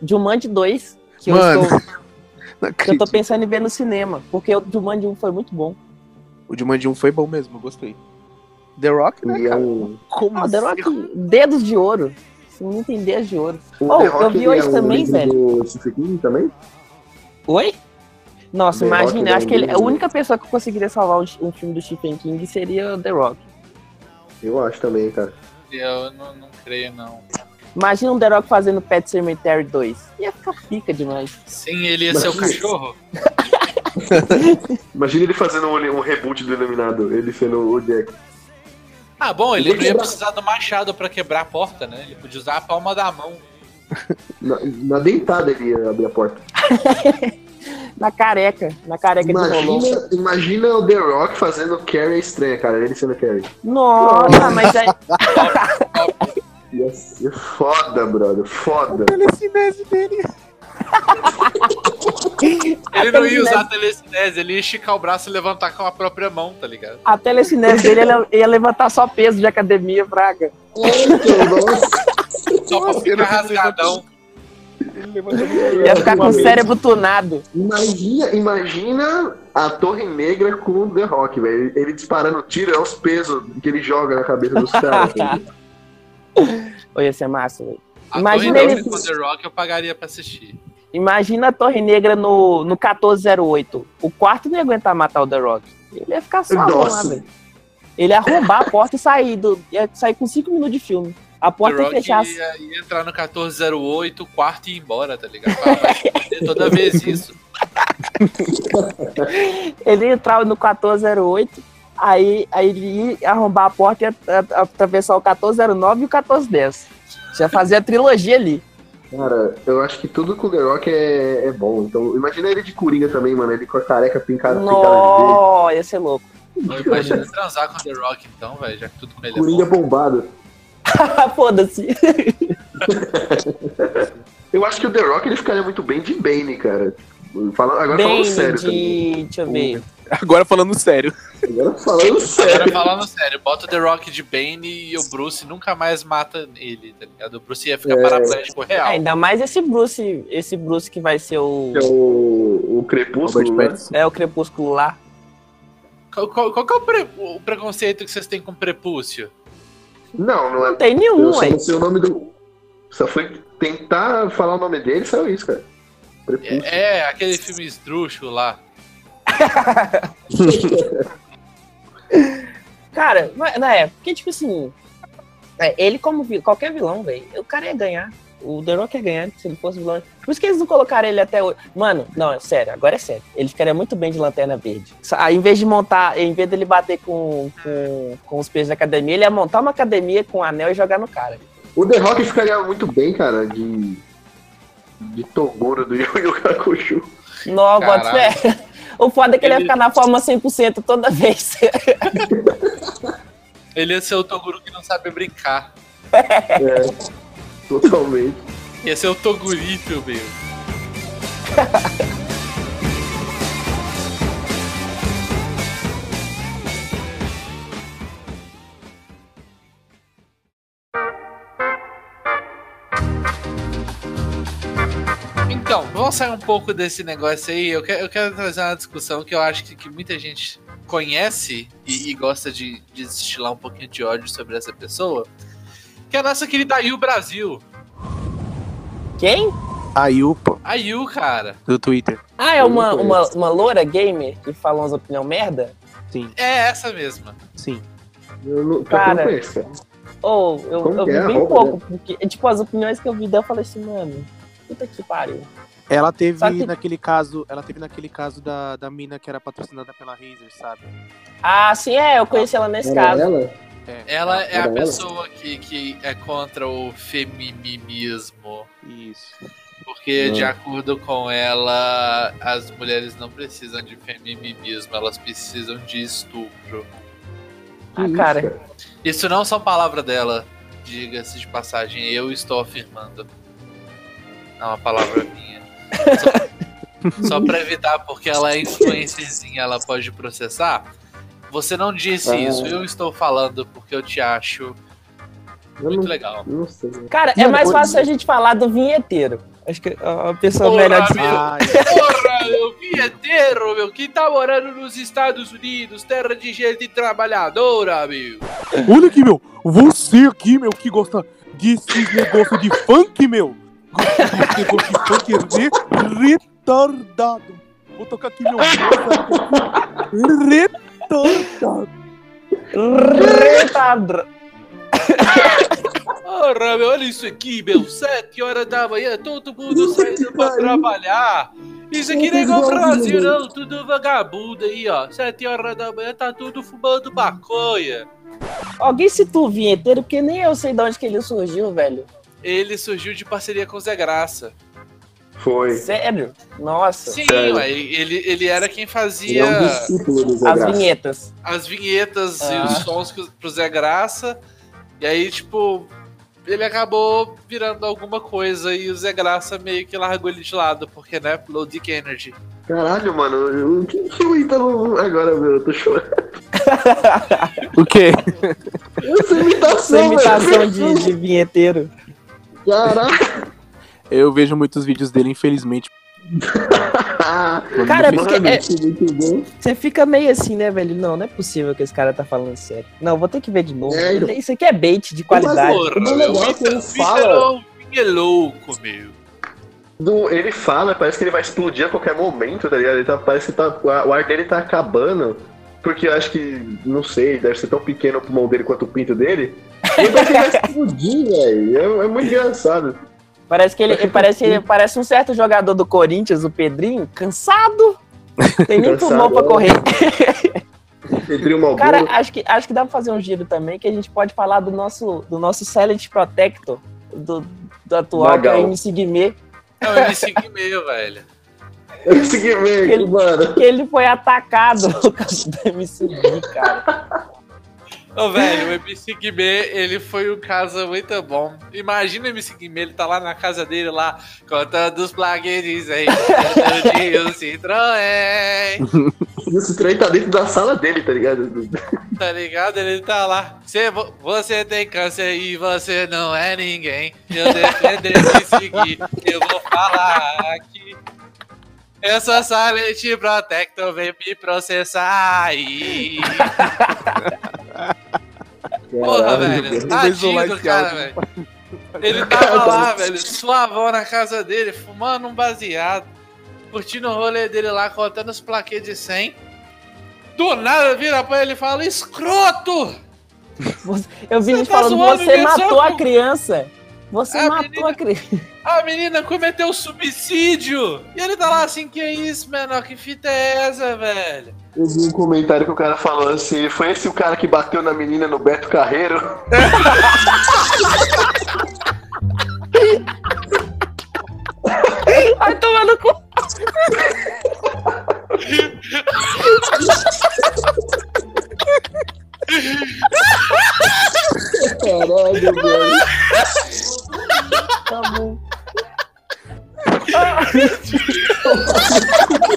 Jumanji 2, que, eu Mano, estou, que eu tô pensando em ver no cinema. Porque o Jumanji 1 foi muito bom. O Jumanji 1 foi bom mesmo, eu gostei. The Rock, né, E é cara? um. Como Ah, The assim? Rock, dedos de ouro. Se não tem dedos de ouro. o Oh, The eu Rock, vi ele hoje é também, velho. Do também? Oi? Nossa, The Rock imagina, dá acho que ele, a livro. única pessoa que conseguiria salvar um, um filme do Stephen King seria o The Rock. Eu acho também, cara. Eu não, não creio, não. Imagina um The Rock fazendo Pet Cemetery 2. Ia ficar pica demais. Sim, ele ia ser o cachorro. [LAUGHS] Imagina ele fazendo um, um reboot do Iluminado, ele sendo o Jack. Ah, bom, ele não ia precisar do machado pra quebrar a porta, né? Ele podia usar a palma da mão. Na, na dentada ele ia abrir a porta. [LAUGHS] Na careca. Na careca de rolão. Imagina, imagina o The Rock fazendo Carrie estranha, cara. Ele sendo Carrie. Nossa, mas é. Ia ser foda, brother. Foda. Telecinese dele. Ele não ia usar a [LAUGHS] telecinese, ele ia esticar o braço e levantar com a própria mão, tá ligado? A telecinese dele ia- levantar só peso de academia, Braga. Só pra ficar rasgadão. Ia ficar com o cérebro tunado. Imagina, imagina a Torre Negra com o The Rock, velho. Ele disparando tiro, é os pesos que ele joga na cabeça dos caras. Ô, ia ser massa, velho. Imagina ele- com The Rock eu pagaria pra assistir. Imagina a Torre Negra no, no 1408. O quarto não ia aguentar matar o The Rock. Ele ia ficar só lá, velho. Ele ia arrombar a porta e sair. Do, ia sair com 5 minutos de filme. A The porta ia fechar. ia, ia entrar no 1408, o quarto e ir embora, tá ligado? Toda vez isso. [LAUGHS] Ele ia entrar no 1408. Aí, aí ele ia arrombar a porta e atravessar o 1409 e o 1410. Já fazia a trilogia ali. Cara, eu acho que tudo com o The Rock é, é bom. Então, imagina ele de Coringa também, mano. Ele com a careca pincada, pincada de verde. Nossa, ia ser louco. Imagina transar com The Rock então, velho, já que tudo com ele é Coringa bom. bombado. [LAUGHS] Foda-se. [LAUGHS] Eu acho que o The Rock ele ficaria muito bem de Bane, cara. Falando, agora Bem falando sério também. de. Deixa eu ver. Agora falando sério. Agora falando sério. Agora falando sério, bota o The Rock de Bane e o Bruce nunca mais mata ele, tá ligado? O Bruce ia ficar É. paraplégico real. Ainda mais esse Bruce, esse Bruce que vai ser o. É o, o Crepúsculo, né? É o Crepúsculo lá. Qual, qual- qual que é o, pre- o preconceito que vocês têm com prepúcio? Não, não é. Não tem Eu nenhum, só ué. não sei o nome do. Só foi tentar falar o nome dele e saiu isso, cara. Crepúsculo. É, é aquele filme esdrúxulo lá. [LAUGHS] Cara, na época, porque, tipo assim. é, ele, como vi- qualquer vilão, velho, o cara ia ganhar. O The Rock ia ganhar se ele fosse vilão. Por isso que eles não colocaram ele até hoje. Mano, não, é sério, agora é sério. Ele ficaria muito bem de lanterna verde. Aí, em vez de montar, em vez dele bater com, com, com os pesos da academia, ele ia montar uma academia com um anel e jogar no cara. O The Rock ficaria muito bem, cara, de. De Toguro do Yu Yu Hakusho. Não, bota fé. O foda é que ele ia Ele- ficar na forma 100% toda [LAUGHS] vez. Ele ia ser o Toguro que não sabe brincar. Totalmente. Ia ser o Togurito, meu. [LAUGHS] Então, vamos sair um pouco desse negócio aí. Eu quero, eu quero trazer uma discussão que eu acho que, que muita gente conhece e, e gosta de, de destilar um pouquinho de ódio sobre essa pessoa. Que é a nossa querida Ayu Brasil. Quem? A Yupa, A Yu, cara. do Twitter. Ah, é Eu uma, uma, uma loura gamer que fala umas opinião merda? Sim, É essa mesma. sim. Eu não, Cara. eu não conheço, cara. Ou eu, Como eu que vi é? bem Arroba, pouco, porque, tipo, as opiniões que eu vi dela, eu falei assim, mano, puta que pariu. Ela teve que- naquele caso, ela teve naquele caso da, da mina que era patrocinada pela Razer, sabe? Ah, sim, é, eu conheci ela nesse Era caso. ela? É, Ela é a ela? pessoa que, que é contra o feminismo. isso. Porque, de acordo com ela, as mulheres não precisam de feminismo, elas precisam de estupro. Ah, cara. isso, Isso não são palavras dela, diga-se de passagem, eu estou afirmando. É uma palavra minha. Só, só pra evitar, porque ela é influencerzinha, ela pode processar. Você não disse Ah. isso, eu estou falando porque eu te acho Eu muito não, legal. não sei. Cara, é Mano, mais o- fácil a gente falar do vinheteiro. Acho que a pessoa Porra, melhor de... meu. Porra, meu vinheteiro, meu, que tá morando nos Estados Unidos, terra de gente trabalhadora, meu. olha aqui, meu. Você aqui, meu, que gosta desses negócios de funk, meu. De retardado. Vou tocar aqui meu retardado. Retardado. [LAUGHS] Ora, meu, olha isso aqui, meu. Sete horas da manhã, todo mundo saindo pra trabalhar. Isso aqui não é igual Brasil, não. Tudo vagabundo aí, ó. Sete horas da manhã tá tudo fumando maconha. Alguém citou o vinheteiro, porque nem eu sei de onde que ele surgiu, velho. Ele surgiu de parceria com o Zé Graça. Foi. Sério? Nossa. Sim, Sério. ué, ele, ele era quem Ele fazia é um As vinhetas. as vinhetas e Ah. os sons que- pro Zé Graça. E aí, tipo, ele acabou virando alguma coisa e o Zé Graça meio que largou ele de lado, porque, né, Low Dick Energy. Caralho, mano. O que que o Ítalo agora, meu? Eu tô chorando. O quê? Essa imitação, Essa imitação de, de vinheteiro. Caraca. Eu vejo muitos vídeos dele, infelizmente. [LAUGHS] Cara, porque é- bom. Você fica meio assim, né, velho? Não, não é possível que esse cara tá falando sério. Não, vou ter que ver de novo. É. Isso aqui é bait de qualidade. Porra, o negócio, Ita- ele fala- é louco, meu. Do- ele fala, parece que ele vai explodir a qualquer momento, tá ligado? Ele tá, parece que tá, o ar dele tá acabando. Porque eu acho que, não sei, deve ser tão pequeno o pulmão dele quanto o pinto dele. Ele vai explodir, velho. É, é muito engraçado. Parece que ele, ele parece, ele parece um certo jogador do Corinthians, o Pedrinho, cansado. Tem nem pulmão pra correr. Pedrinho Malboro. Cara, acho que, acho que dá pra fazer um giro também, que a gente pode falar do nosso, do nosso Silent Protector, do, do atual, que é Magal. o MC Guimê, É o MC Guimê, [LAUGHS] velho. Ver aqui, Ele- mano. que ele foi atacado [LAUGHS] por causa do MC Gui, cara. Ô, velho, o MC Guimê, ele foi um caso muito bom. Imagina o MC Guimê, ele tá lá na casa dele, lá, contando os plaguetes aí, de [LAUGHS] um Citroën, E o Citroën tá dentro da sala dele, tá ligado? tá ligado? Ele tá lá. Cê, vo- você tem câncer e você não é ninguém. Eu defender me seguir, eu vou falar aqui. Eu sou Silent Protector, vem me processar aí. [LAUGHS] Porra, velho. Tadinho do cara, velho. Ele tava lá, velho, suavão na casa dele, fumando um baseado, curtindo o rolê dele lá, contando os plaquês de 100. Do nada vira pra ele e fala: Escroto! Eu vi Você gente tá falando, zoando você matou soco?" a criança. Você A matou menina- a criança. [LAUGHS] A menina cometeu suicídio! E ele tá lá assim: Que isso, menor? Que fita é essa, velho? Eu vi um comentário que o cara falou assim: foi esse o cara que bateu na menina no Beto Carreiro? [LAUGHS] Vai tomar no cu. Caralho, velho. [LAUGHS] Tá bom. [LAUGHS]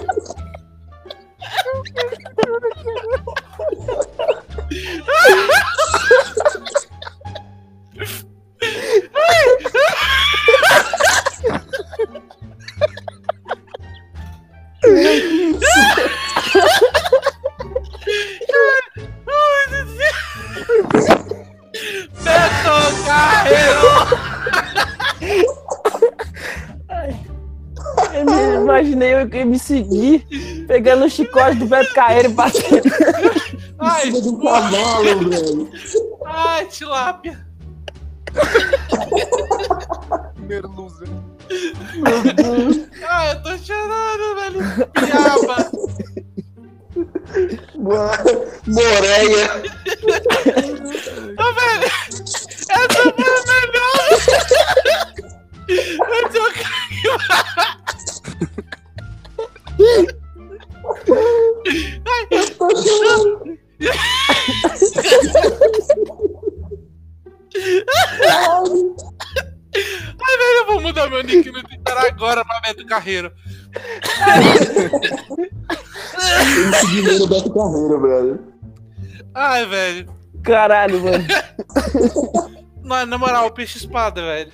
Carreiro! Eu imaginei eu que me seguir pegando o chicote do Beto Carreiro e batendo. [LAUGHS] Ai, de um cavalo, velho. ai, tilápia! Merluza. Ai, eu tô chorando, velho! Piaba! Moreia. Carreiro. Ele seguiu no Beto Carreiro, velho. Ai, velho. Caralho, mano. [LAUGHS] Na, na moral, peixe espada, velho.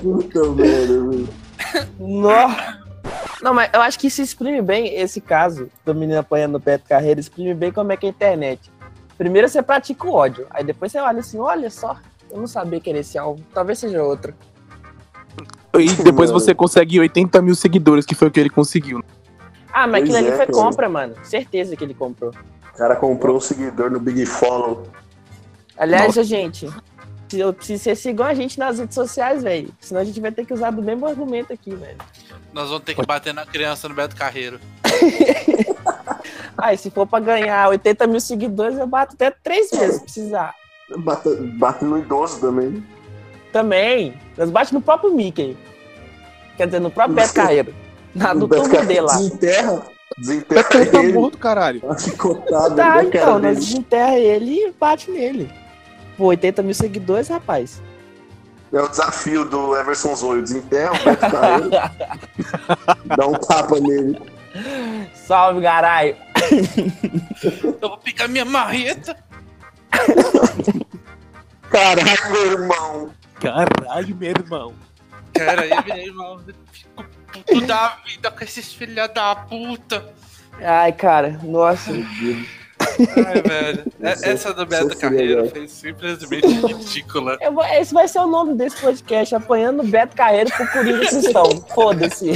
Puta merda, velho. Nó. Não, mas eu acho que isso exprime bem esse caso do menino apanhando o Beto Carreiro, exprime bem como é que é a internet. Primeiro você pratica o ódio, aí depois você olha assim, olha só, eu não sabia que era esse alvo, talvez seja outro. E depois Mano. você consegue 80 mil seguidores, que foi o que ele conseguiu. Ah, mas Pois aquilo ali é, foi cara. compra, mano. Certeza que ele comprou. O cara comprou um seguidor no Big Follow. Aliás, gente, se eu- se vocês sigam a gente nas redes sociais, velho. Senão a gente vai ter que usar do mesmo argumento aqui, velho. Nós vamos ter que bater na criança no Beto Carreiro. [LAUGHS] Ah, e se for pra ganhar 80 mil seguidores, eu bato até três vezes se precisar. Bate, bate no idoso também. Também. Nós bate no próprio Mickey. Quer dizer, no próprio Beto Carreiro. Na do Beto Carreiro dele lá. Desenterra. Vai Desenterra tá ele. morto, caralho. Chicotada Tá, cara então, nós desenterra ele e bate nele. Pô, 80 mil seguidores, rapaz. É o desafio do Everson Zoio. Desenterra o Beto Carreiro. [LAUGHS] dá um tapa nele. Salve, caralho. [LAUGHS] Eu vou picar minha marreta. Caraca, meu irmão. Caralho, meu irmão. Cara, aí, meu irmão, eu fico puto da vida com esses filha da puta. Ai, cara, nossa. Ai, velho. É- sou- Essa do Beto Carreiro filha foi simplesmente ridícula. Eu vou- esse vai ser o nome desse podcast, apanhando o Beto Carreiro pro Coringa Sistão. [LAUGHS] Foda-se.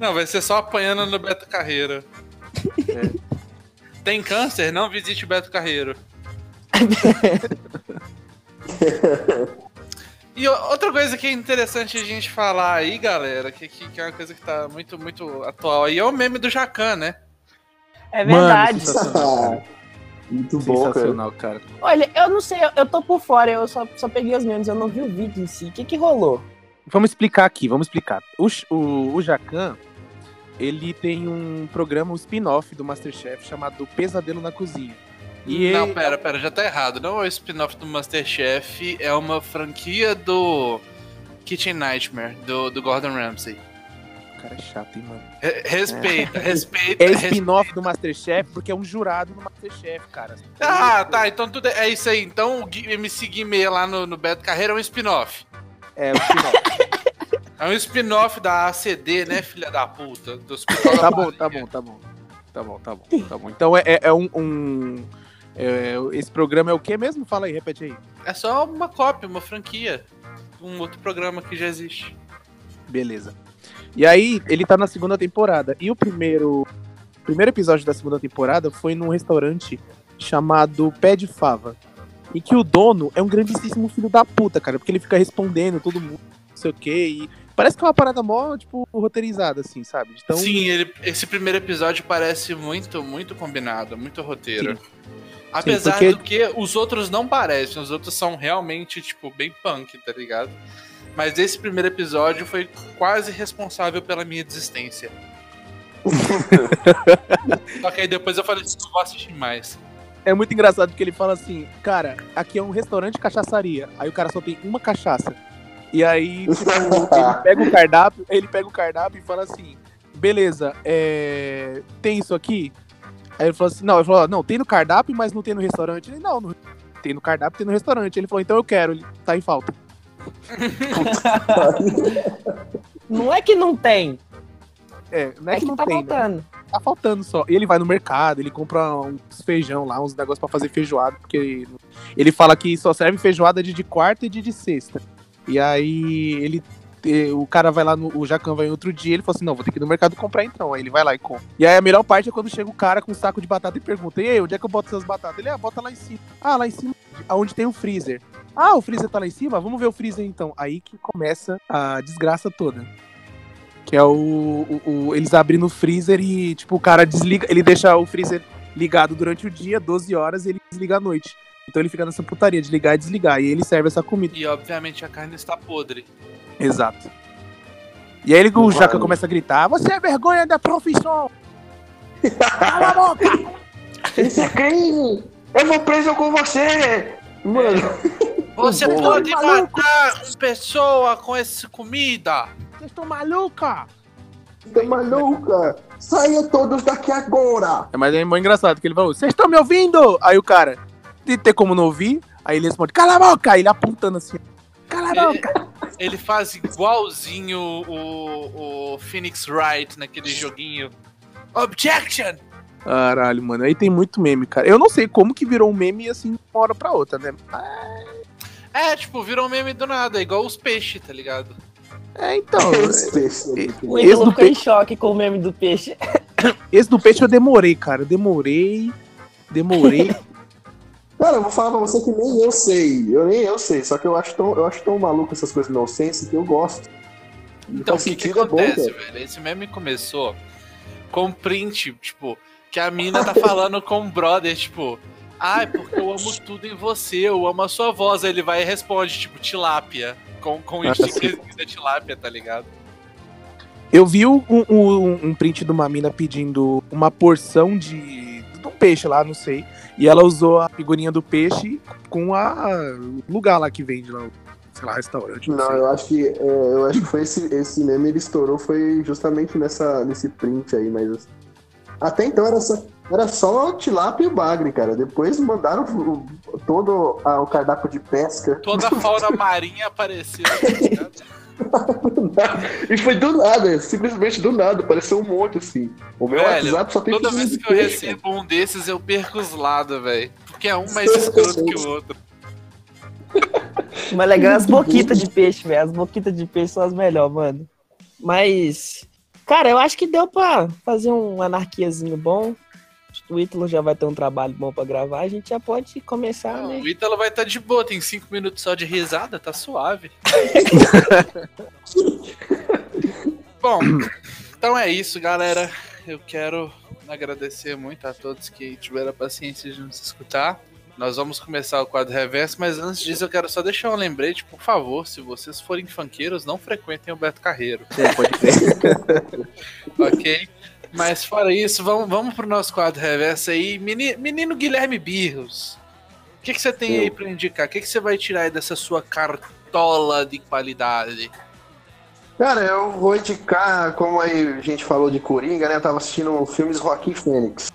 Não, vai ser só apanhando no Beto Carreiro. É. [LAUGHS] Tem câncer? Não visite o Beto Carreiro. [LAUGHS] [LAUGHS] E o- outra coisa que é interessante a gente falar aí, galera, que, que, que é uma coisa que tá muito, muito atual aí, é o meme do Jacan, né? É Mano, verdade. sensacional. [LAUGHS] Muito bom, cara. Sensacional, cara. Olha, eu não sei, eu, eu tô por fora, eu só, só peguei os memes, eu não vi o vídeo em si. O que que rolou? Vamos explicar aqui, vamos explicar. O, o, o Jacan, ele tem um programa, um spin-off do Masterchef chamado Pesadelo na Cozinha. E Não, ele- pera, pera, já tá errado. Não é o spin-off do Masterchef, é uma franquia do Kitchen Nightmare, do, do Gordon Ramsay. O cara é chato, hein, mano. Re- respeita, respeita. É respeita. spin-off do Masterchef porque é um jurado no Masterchef, cara. Ah, tá, então tudo é, é isso aí. Então o MC Guimê lá no, no Beto Carreira é um spin-off. É, o spin-off. [LAUGHS] É um spin-off da ACD, né, filha da puta? Do da tá bom, tá bom, tá bom. Tá bom, tá bom, tá bom. Então é, é- é um. um- é, esse programa é o que mesmo? Fala aí, repete aí. É só uma cópia, uma franquia. Um outro programa que já existe. Beleza. E aí, ele tá na segunda temporada. E o primeiro. O primeiro episódio da segunda temporada foi num restaurante chamado Pé de Fava. E que o dono é um grandíssimo filho da puta, cara. Porque ele fica respondendo todo mundo, não sei o quê. E parece que é uma parada mó, tipo, roteirizada, assim, sabe? Então, Sim, ele- esse primeiro episódio parece muito, muito combinado, muito roteiro. Apesar porque- do que os outros não parecem, os outros são realmente, tipo, bem punk, tá ligado? Mas esse primeiro episódio foi quase responsável pela minha desistência. [LAUGHS] Só que aí depois eu falei não vou assistir mais. é muito engraçado porque ele fala assim, cara, aqui é um restaurante de cachaçaria. Aí o cara só tem uma cachaça. E aí, tipo, ele [LAUGHS] pega o cardápio, ele pega o cardápio e fala assim, beleza, é, tem isso aqui? Aí ele falou assim, não, ele falou, não, tem no cardápio, mas não tem no restaurante. Ele, não, no- tem no cardápio, tem no restaurante. Ele falou, então eu quero, ele tá em falta. [LAUGHS] Não é que não tem, É, não é, é, que, que, não tá tem, né? faltando. tá faltando só. E ele vai no mercado, ele compra uns feijão lá, uns negócios pra fazer feijoada, porque ele fala que só serve feijoada de, de quarta e de, de sexta. E aí ele. eh, O cara vai lá no. O Jacan vai outro dia, ele fala assim: não, vou ter que ir no mercado comprar então. Aí ele vai lá e compra. E aí a melhor parte é quando chega o cara com um saco de batata e pergunta: E aí, onde é que eu boto essas batatas? Ele, ah, bota lá em cima. Ah, lá em cima, aonde tem o freezer. Ah, o freezer tá lá em cima? Vamos ver o freezer então. Aí que começa a desgraça toda. Que é o, o- o- eles abrindo o freezer e, tipo, o cara desliga, ele deixa o freezer ligado durante o dia, 12 horas, e ele desliga à noite. Então ele fica nessa putaria de ligar e desligar. E ele serve essa comida. E obviamente a carne está podre. Exato. E aí ele, o. Jaca começa a gritar: Você é vergonha da profissão! Cala a boca! [LAUGHS] Isso é crime! Eu vou preso com você! Mano, Você bom. pode Maluco. matar uma pessoa com essa comida! Vocês estão maluca? tá maluca? Saia todos daqui agora! É, mas é muito engraçado que ele falou: Vocês estão me ouvindo? Aí o cara, de ter como não ouvir, aí ele responde: Cala a boca! Aí ele apontando assim: Cala a Ele, boca! ele faz igualzinho o, o Phoenix Wright naquele joguinho. Objection! Caralho, mano. Aí tem muito meme, cara. Eu não sei como que virou um meme assim de uma hora pra outra, né? É, tipo, virou um meme do nada, igual os peixes, tá ligado? É, então. [LAUGHS] Esse peixe. O Esse Ítalo do ficou em choque com o meme do peixe. Esse do peixe eu demorei, cara. Eu demorei. Demorei. [LAUGHS] Cara, eu vou falar pra você que nem eu sei. Eu nem eu sei. Só que eu acho tão, eu acho tão maluco essas coisas nonsense que eu gosto. Então, o faz que, que sentido, é bom, acontece, velho? Esse meme começou com um print, tipo, que a mina tá falando com o brother, tipo, ah, é porque eu amo tudo em você, eu amo a sua voz. Aí ele vai e responde, tipo, tilápia. Com, com Ah, o sticker da tilápia, tá ligado? Eu vi um, um, um print de uma mina pedindo uma porção de, de um peixe lá, não sei. E ela usou a figurinha do peixe com a o lugar lá que vende lá, o, sei lá, restaurante. Não, Não, sei. eu acho que é, eu acho que foi esse, esse meme ele estourou foi justamente nessa nesse print aí, mas até então era só era só tilápia e o bagre, cara. Depois mandaram todo a- o cardápio de pesca. Toda a fauna [LAUGHS] marinha apareceu, tá ligado? E foi do nada, simplesmente do nada, apareceu um monte assim. O meu Velho, WhatsApp só tem Toda vez que eu peixe, recebo um desses, eu perco os lados, velho. Porque é um mais escroto que o outro. [LAUGHS] Mas legal as boquitas de peixe, velho. As boquitas de peixe são as melhores, mano. Mas, cara, eu acho que deu pra fazer um anarquiazinho bom. O Ítalo já vai ter um trabalho bom pra gravar. A gente já pode começar, Não, né? o Ítalo vai estar de boa, tem 5 minutos só de risada, tá suave. [LAUGHS] Bom, então é isso, galera. Eu quero agradecer muito a todos que tiveram a paciência de nos escutar. Nós vamos começar o quadro reverso, mas antes disso eu quero só deixar um lembrete, por favor, se vocês forem funkeiros, não frequentem o Beto Carreiro, É, pode crer. [LAUGHS] ok? Mas fora isso, vamos, vamos pro nosso quadro reverso aí. Meni- Menino, Guilherme Birros, o que, que você tem Eu. aí pra indicar? O que, que você vai tirar aí dessa sua cartola de qualidade? Cara, eu vou indicar, como aí a gente falou de Coringa, né? Eu tava assistindo filmes Joaquim Fênix.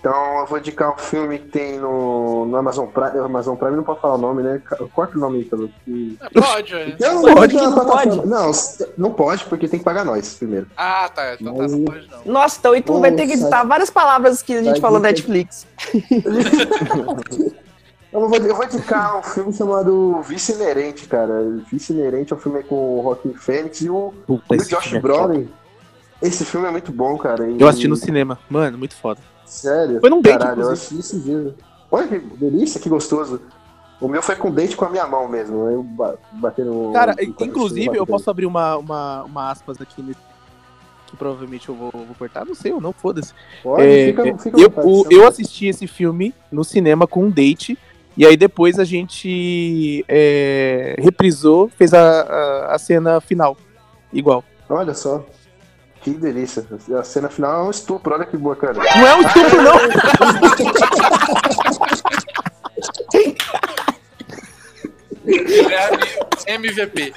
Então eu vou indicar um filme que tem no, no Amazon Prime. Amazon Prime não pode falar o nome, né? Corta o nome aí, pelo que. É, Pode, velho. Não, Pode não, que não pode. Não, não pode, porque tem que pagar nós primeiro. Ah, tá. Então tá, não pode não. Nossa, então o Ítalo vai ter que Nossa. editar várias palavras que a gente Vai falou na ter- Netflix. [LAUGHS] Eu vou, eu vou indicar um filme chamado Vice Inerente, cara. Vice Inerente é um filme com o Joaquim Fênix e o, Puta, e o Josh é Brolin. Esse filme é muito bom, cara. e- Eu assisti no cinema. Mano, muito foda. Sério? Foi num date, Caralho, eu assisti esse dia. Olha que delícia, que gostoso. O meu foi com date com a minha mão mesmo. Eu ba- bater no. Cara, no- inclusive, eu posso abrir uma, uma, uma aspas aqui nesse- que provavelmente eu vou, vou cortar, não sei, ou não, foda-se. É, fica, é, fica eu, vontade, o- chama. eu assisti esse filme no cinema com um date, e aí depois a gente é, reprisou, fez a, a, a cena final. Igual. Olha só. Que delícia. A cena final é um estupro, olha que boa, cara. Não é um estupro, não! Guilherme MVP.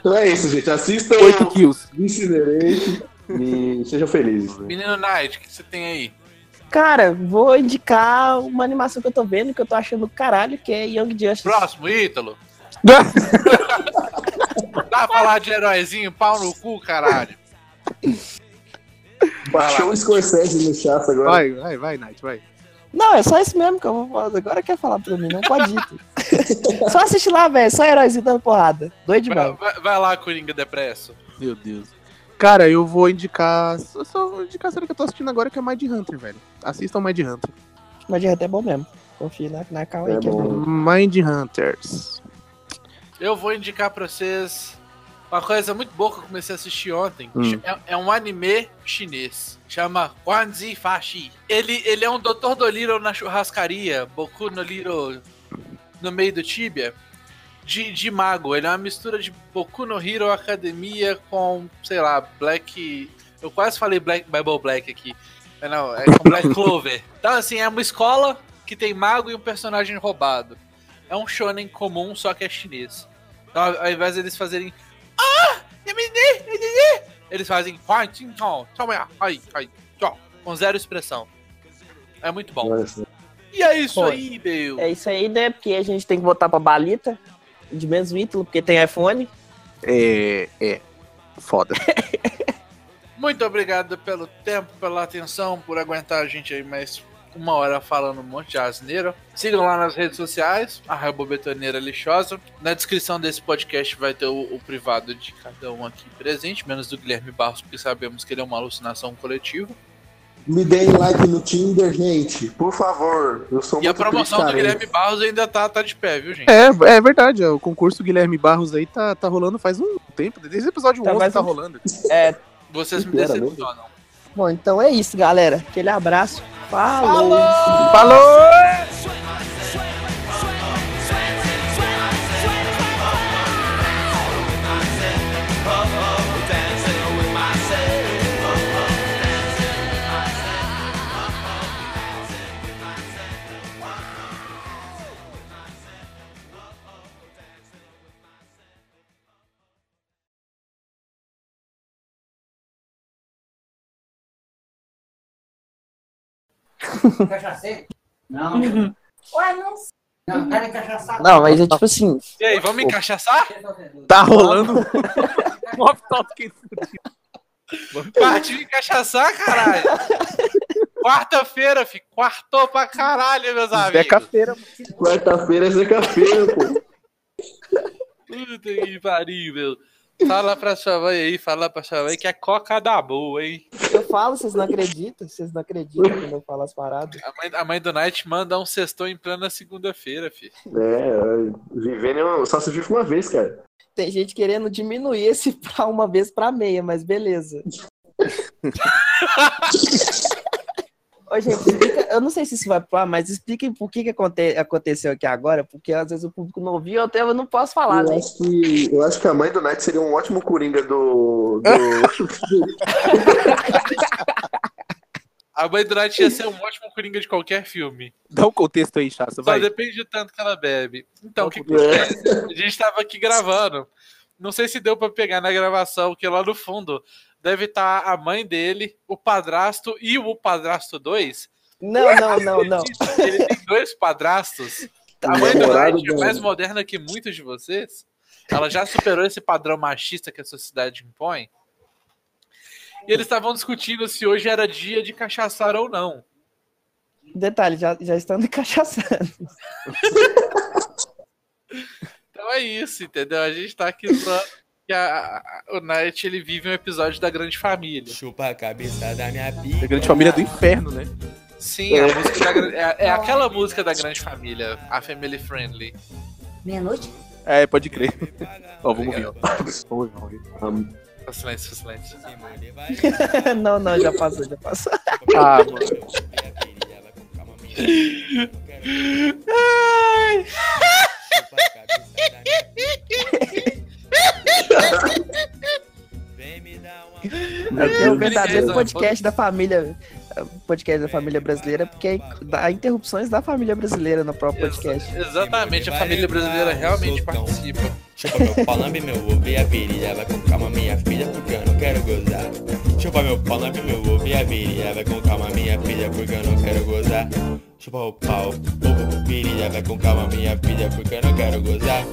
Então é isso, gente. Assistam 8 kills. Vice Inerente e sejam felizes. né? Menino Night, o que você tem aí? Cara, vou indicar uma animação que eu tô vendo, que eu tô achando do caralho, que é Young Justice. Próximo, Ítalo. [LAUGHS] Dá pra falar de heróizinho, pau no cu, caralho. Baixou o Scorsese no chato agora. Vai, vai, vai, Night, vai. Não, é só esse mesmo que eu vou falar. Agora quer falar pra mim, não pode ir. [LAUGHS] só assiste lá, velho. Só heróizinho dando porrada. Doido Vai, demais. vai- vai lá, Coringa Depresso. Meu Deus. Cara, eu vou indicar. Só, só vou indicar a série que eu tô assistindo agora, que é Mind Hunter, velho. Assistam Mind Hunter. De reto é bom mesmo. Confia na, na calma aí É que é bom. bom. Mind Hunters. Eu vou indicar pra vocês uma coisa muito boa que eu comecei a assistir ontem. Hum. É, é um anime chinês. Chama Wanzi Fashi. Ele, ele é um Dr. Dolittle na churrascaria. Boku no Little no meio do Tibia. De, de mago. Ele é uma mistura de Boku no Hero Academia com, sei lá, Black. Eu quase falei Black Bible Black aqui. Mas Não, é com Black [LAUGHS] Clover. Então, assim, é uma escola que tem mago e um personagem roubado. É um shonen comum, só que é chinês. Então, ao ao invés deles fazerem. Ah! Yamine, yamine", Eles fazem. "Huai, tim, tchau, tchau, ya, ai, ai, tchau", Com zero expressão. É muito bom. E é isso Pô, aí, meu. É isso aí, né? Porque a gente tem que voltar pra balita. De menos Ítalo, porque tem iPhone. É. É. Foda. [LAUGHS] Muito obrigado pelo tempo, pela atenção, por aguentar a gente aí mais uma hora falando um monte de asneira. Sigam lá nas redes sociais, arroba betoneira lixosa. Na descrição desse podcast vai ter o, o privado de cada um aqui presente, menos do Guilherme Barros, porque sabemos que ele é uma alucinação coletiva. Me deem like no Tinder, gente. Por favor. Eu sou E a muito promoção do. Guilherme Barros ainda tá, tá de pé, viu, gente? É, é verdade, ó, o concurso Guilherme Barros aí tá, tá rolando faz um tempo, desde o episódio Tá 11 mais tá um- rolando. É, Vocês me decepcionam. bom, então é isso, galera. Aquele abraço. Falou! Falou! Não. Ué, não. Não, cara encaixaçado. Não, mas é tipo assim, E aí, vamos encaixaçar? Tá rolando [LAUGHS] um off-topic Partiu encaixaçar, caralho! Quarta-feira, fi. Quartou pra caralho, meus amigos. Beca-feira. Quarta-feira é seca-feira, pô. Puta que pariu, meu. Fala pra sua mãe aí, fala pra sua mãe que é coca da boa, hein? eu falo, vocês não acreditam, vocês não acreditam quando eu falo as paradas. A mãe, a mãe do Night manda um sextou em plena segunda-feira, fi. É, vivendo uma- só se vive uma vez, cara. Tem gente querendo diminuir esse pra uma vez pra meia, mas beleza. [LAUGHS] Ô, gente, explica- eu não sei se isso vai pro ar, mas expliquem por que, que aconte- aconteceu aqui agora, porque às vezes o público não viu, eu até eu não posso falar, eu, né? acho que, eu acho que a mãe do Knight seria um ótimo coringa do. do... [LAUGHS] A mãe do Night ia ser um ótimo coringa de qualquer filme. Dá um contexto aí, Chassa, Só vai. depende de tanto que ela bebe. Então, o que É. acontece? A gente tava aqui gravando. Não sei se deu pra pegar na gravação, que lá no fundo deve estar a mãe dele, o padrasto e o padrasto 2. Não, não, não, não. Ele tem dois padrastos. A mãe do namorado Night é mais moderna que muitos de vocês. Ela já superou esse padrão machista que a sociedade impõe. E eles estavam discutindo se hoje era dia de cachaçar ou não. Detalhe, já, já estão encaixaçando. [LAUGHS] Então é isso, entendeu? A gente tá aqui só que a- a- o Night ele vive um episódio da Grande Família. Chupa a cabeça da minha pica. A grande família do inferno, né? Sim, a música da, é, é aquela música da Grande Família, a Family Friendly. Meia-noite? É, pode crer. [LAUGHS] Ó, vamos ver. Vamos ver, vamos ver. Faz silêncio, faz silêncio. [LAUGHS] não, não, já passou, já passou. [LAUGHS] Ah, mano. Ai, Aqui é o verdadeiro podcast da família. Podcast da família brasileira, porque há interrupções da família brasileira no próprio podcast. Exatamente, a família brasileira realmente participa. Chupa meu pau, lambe meu ovo e a virilha Vai com calma minha filha porque eu não quero gozar. Chupa meu pau, lambe meu ovo e a virilha Vai com calma minha filha porque eu não quero gozar. Chupa o pau, ovo, virilha Vai com calma minha filha porque eu não quero gozar